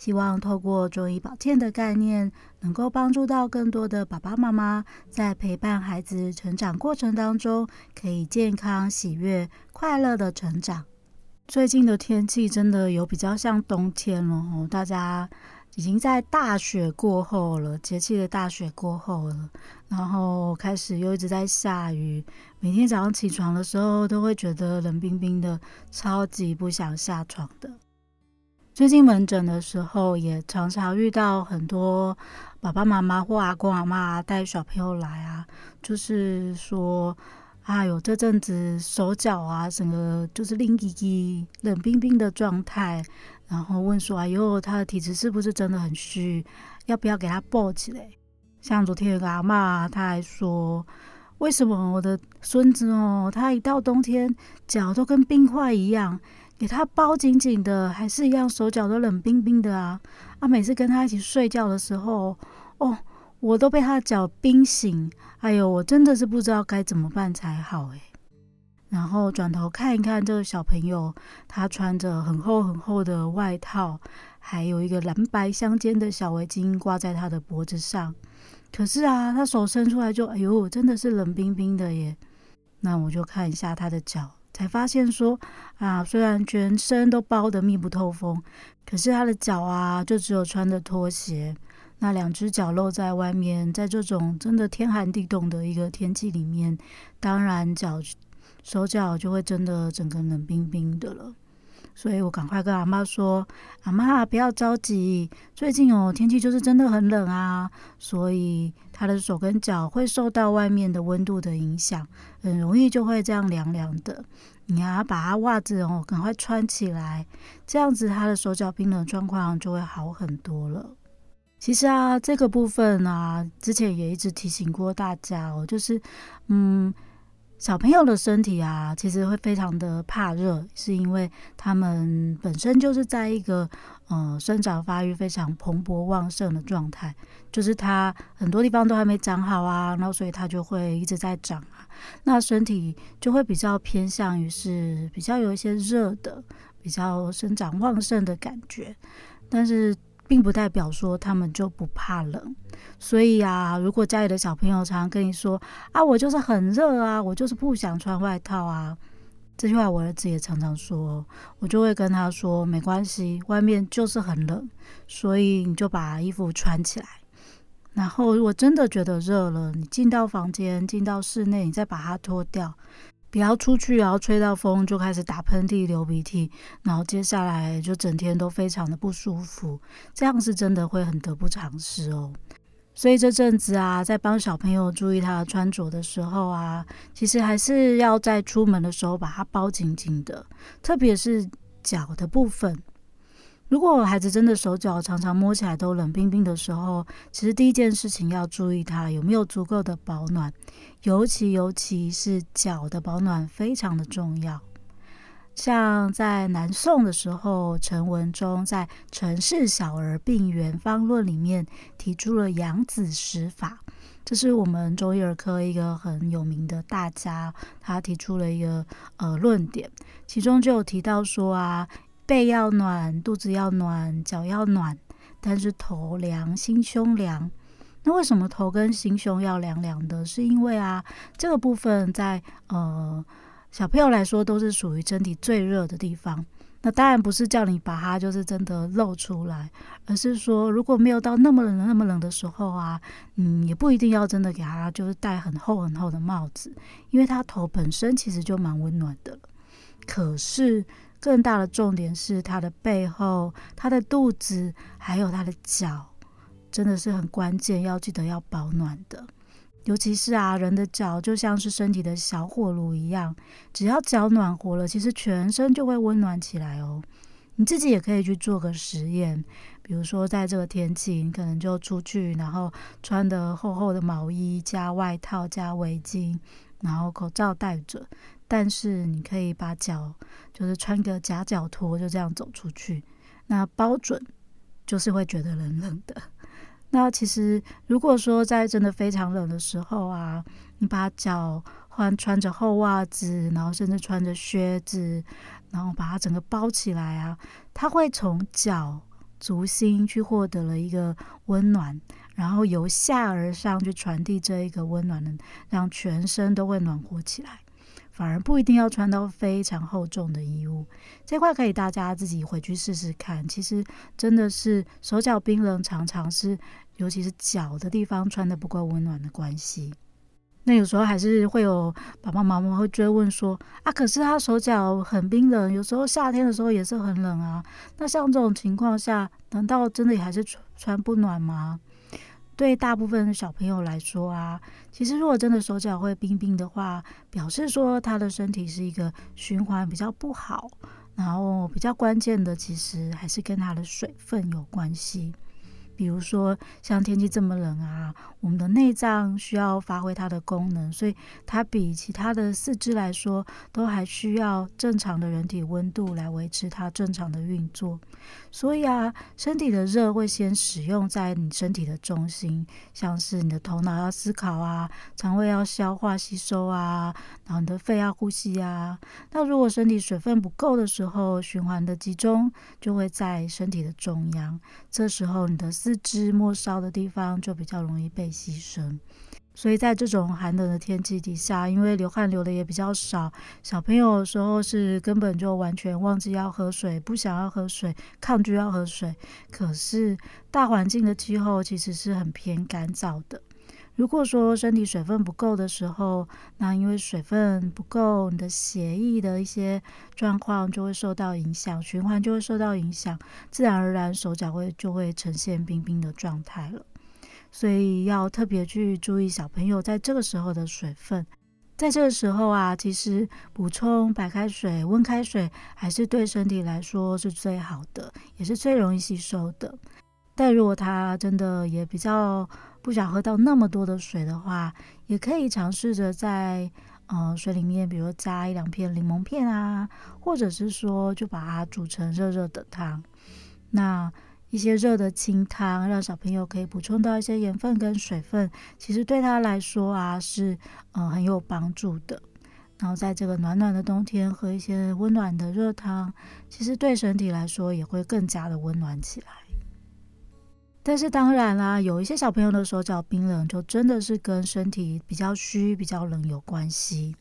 希望透过中医保健的概念，能够帮助到更多的爸爸妈妈，在陪伴孩子成长过程当中，可以健康、喜悦、快乐的成长。最近的天气真的有比较像冬天了哦，大家。已经在大雪过后了，节气的大雪过后了，然后开始又一直在下雨。每天早上起床的时候，都会觉得冷冰冰的，超级不想下床的。最近门诊的时候，也常常遇到很多爸爸妈妈或阿公阿妈带小朋友来啊，就是说，哎呦，这阵子手脚啊，整个就是冷滴滴、冷冰冰的状态。然后问说：“哎呦，他的体质是不是真的很虚？要不要给他抱起来？”像昨天有个阿嬷，他还说：“为什么我的孙子哦，他一到冬天脚都跟冰块一样，给他包紧紧的，还是一样手脚都冷冰冰的啊？啊，每次跟他一起睡觉的时候，哦，我都被他的脚冰醒。哎呦，我真的是不知道该怎么办才好哎。”然后转头看一看这个小朋友，他穿着很厚很厚的外套，还有一个蓝白相间的小围巾挂在他的脖子上。可是啊，他手伸出来就，哎呦，真的是冷冰冰的耶。那我就看一下他的脚，才发现说，啊，虽然全身都包得密不透风，可是他的脚啊，就只有穿着拖鞋，那两只脚露在外面，在这种真的天寒地冻的一个天气里面，当然脚。手脚就会真的整个冷冰冰的了，所以我赶快跟阿妈说：“阿妈不要着急，最近哦天气就是真的很冷啊，所以他的手跟脚会受到外面的温度的影响，很容易就会这样凉凉的。你要把他袜子哦赶快穿起来，这样子他的手脚冰冷状况就会好很多了。其实啊，这个部分啊，之前也一直提醒过大家哦，就是嗯。”小朋友的身体啊，其实会非常的怕热，是因为他们本身就是在一个呃生长发育非常蓬勃旺盛的状态，就是他很多地方都还没长好啊，然后所以他就会一直在长啊，那身体就会比较偏向于是比较有一些热的，比较生长旺盛的感觉，但是。并不代表说他们就不怕冷，所以啊，如果家里的小朋友常常跟你说啊，我就是很热啊，我就是不想穿外套啊，这句话我儿子也常常说，我就会跟他说，没关系，外面就是很冷，所以你就把衣服穿起来，然后如果真的觉得热了，你进到房间，进到室内，你再把它脱掉。不要出去，然后吹到风就开始打喷嚏、流鼻涕，然后接下来就整天都非常的不舒服，这样是真的会很得不偿失哦。所以这阵子啊，在帮小朋友注意他的穿着的时候啊，其实还是要在出门的时候把它包紧紧的，特别是脚的部分。如果孩子真的手脚常常摸起来都冷冰冰的时候，其实第一件事情要注意他有没有足够的保暖，尤其尤其是脚的保暖非常的重要。像在南宋的时候，陈文忠在《陈氏小儿病原方论》里面提出了养子食法，这是我们中医儿科一个很有名的大家，他提出了一个呃论点，其中就有提到说啊。背要暖，肚子要暖，脚要暖，但是头凉，心胸凉。那为什么头跟心胸要凉凉的？是因为啊，这个部分在呃小朋友来说都是属于身体最热的地方。那当然不是叫你把它就是真的露出来，而是说如果没有到那么冷那么冷的时候啊，嗯，也不一定要真的给他就是戴很厚很厚的帽子，因为他头本身其实就蛮温暖的。可是。更大的重点是它的背后、它的肚子，还有它的脚，真的是很关键，要记得要保暖的。尤其是啊，人的脚就像是身体的小火炉一样，只要脚暖和了，其实全身就会温暖起来哦。你自己也可以去做个实验，比如说在这个天气，你可能就出去，然后穿的厚厚的毛衣加外套加围巾，然后口罩戴着，但是你可以把脚就是穿个夹脚拖，就这样走出去，那包准就是会觉得冷冷的。那其实如果说在真的非常冷的时候啊，你把脚换穿着厚袜子，然后甚至穿着靴子。然后把它整个包起来啊，它会从脚足心去获得了一个温暖，然后由下而上去传递这一个温暖的，让全身都会暖和起来。反而不一定要穿到非常厚重的衣物，这块可以大家自己回去试试看。其实真的是手脚冰冷，常常是尤其是脚的地方穿得不够温暖的关系。那有时候还是会有爸爸妈妈会追问说啊，可是他手脚很冰冷，有时候夏天的时候也是很冷啊。那像这种情况下，难道真的也还是穿穿不暖吗？对大部分的小朋友来说啊，其实如果真的手脚会冰冰的话，表示说他的身体是一个循环比较不好，然后比较关键的其实还是跟他的水分有关系。比如说，像天气这么冷啊，我们的内脏需要发挥它的功能，所以它比其他的四肢来说，都还需要正常的人体温度来维持它正常的运作。所以啊，身体的热会先使用在你身体的中心，像是你的头脑要思考啊，肠胃要消化吸收啊，然后你的肺要呼吸啊。那如果身体水分不够的时候，循环的集中就会在身体的中央，这时候你的思四肢末梢的地方就比较容易被牺牲，所以在这种寒冷的天气底下，因为流汗流的也比较少，小朋友的时候是根本就完全忘记要喝水，不想要喝水，抗拒要喝水。可是大环境的气候其实是很偏干燥的。如果说身体水分不够的时候，那因为水分不够，你的血液的一些状况就会受到影响，循环就会受到影响，自然而然手脚会就会呈现冰冰的状态了。所以要特别去注意小朋友在这个时候的水分。在这个时候啊，其实补充白开水、温开水还是对身体来说是最好的，也是最容易吸收的。但如果他真的也比较不想喝到那么多的水的话，也可以尝试着在呃水里面，比如加一两片柠檬片啊，或者是说就把它煮成热热的汤。那一些热的清汤，让小朋友可以补充到一些盐分跟水分，其实对他来说啊是呃很有帮助的。然后在这个暖暖的冬天喝一些温暖的热汤，其实对身体来说也会更加的温暖起来。但是当然啦，有一些小朋友的手脚冰冷，就真的是跟身体比较虚、比较冷有关系。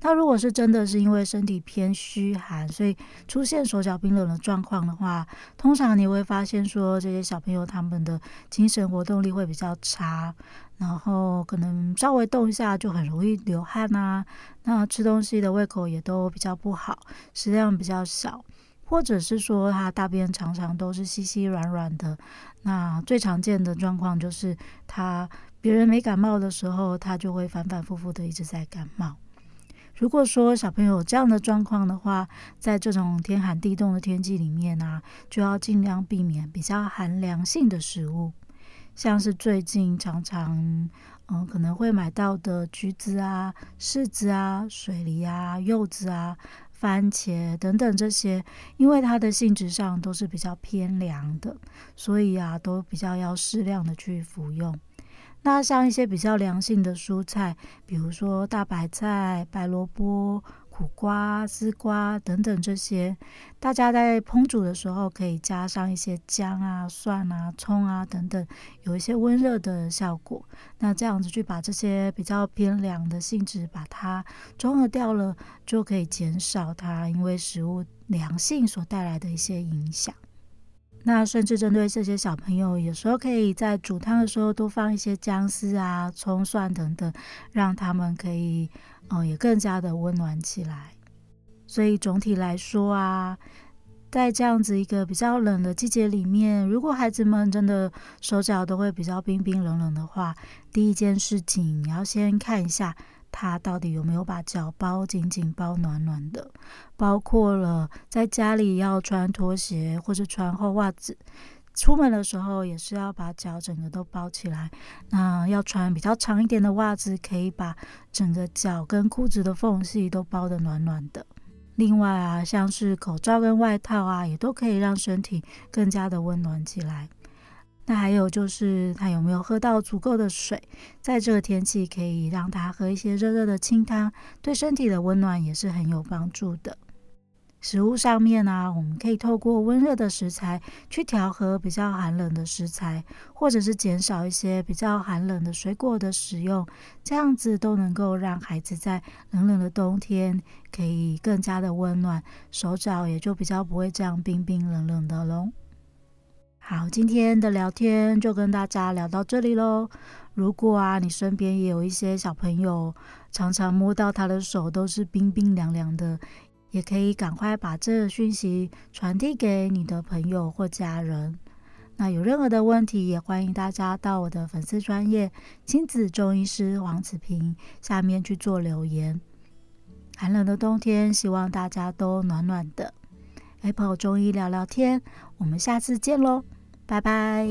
那如果是真的是因为身体偏虚寒，所以出现手脚冰冷的状况的话，通常你会发现说，这些小朋友他们的精神活动力会比较差，然后可能稍微动一下就很容易流汗啊，那吃东西的胃口也都比较不好，食量比较小。或者是说他大便常常都是稀稀软软的，那最常见的状况就是他别人没感冒的时候，他就会反反复复的一直在感冒。如果说小朋友这样的状况的话，在这种天寒地冻的天气里面呢、啊，就要尽量避免比较寒凉性的食物，像是最近常常嗯可能会买到的橘子啊、柿子啊、水梨啊、柚子啊。番茄等等这些，因为它的性质上都是比较偏凉的，所以啊，都比较要适量的去服用。那像一些比较凉性的蔬菜，比如说大白菜、白萝卜。苦瓜、丝瓜等等这些，大家在烹煮的时候可以加上一些姜啊、蒜啊、葱啊等等，有一些温热的效果。那这样子去把这些比较偏凉的性质把它中和掉了，就可以减少它因为食物凉性所带来的一些影响。那甚至针对这些小朋友，有时候可以在煮汤的时候多放一些姜丝啊、葱蒜等等，让他们可以。哦，也更加的温暖起来。所以总体来说啊，在这样子一个比较冷的季节里面，如果孩子们真的手脚都会比较冰冰冷冷的话，第一件事情你要先看一下他到底有没有把脚包紧紧、包暖暖的，包括了在家里要穿拖鞋或者穿厚袜子，出门的时候也是要把脚整个都包起来。那要穿比较长一点的袜子，可以把整个脚跟裤子的缝隙都包得暖暖的。另外啊，像是口罩跟外套啊，也都可以让身体更加的温暖起来。那还有就是，他有没有喝到足够的水？在这个天气，可以让他喝一些热热的清汤，对身体的温暖也是很有帮助的。食物上面呢、啊，我们可以透过温热的食材去调和比较寒冷的食材，或者是减少一些比较寒冷的水果的使用，这样子都能够让孩子在冷冷的冬天可以更加的温暖，手脚也就比较不会这样冰冰冷冷的喽。好，今天的聊天就跟大家聊到这里喽。如果啊，你身边也有一些小朋友，常常摸到他的手都是冰冰凉凉的，也可以赶快把这讯息传递给你的朋友或家人。那有任何的问题，也欢迎大家到我的粉丝专业亲子中医师黄子平下面去做留言。寒冷的冬天，希望大家都暖暖的。Apple 中医聊聊天，我们下次见喽。拜拜。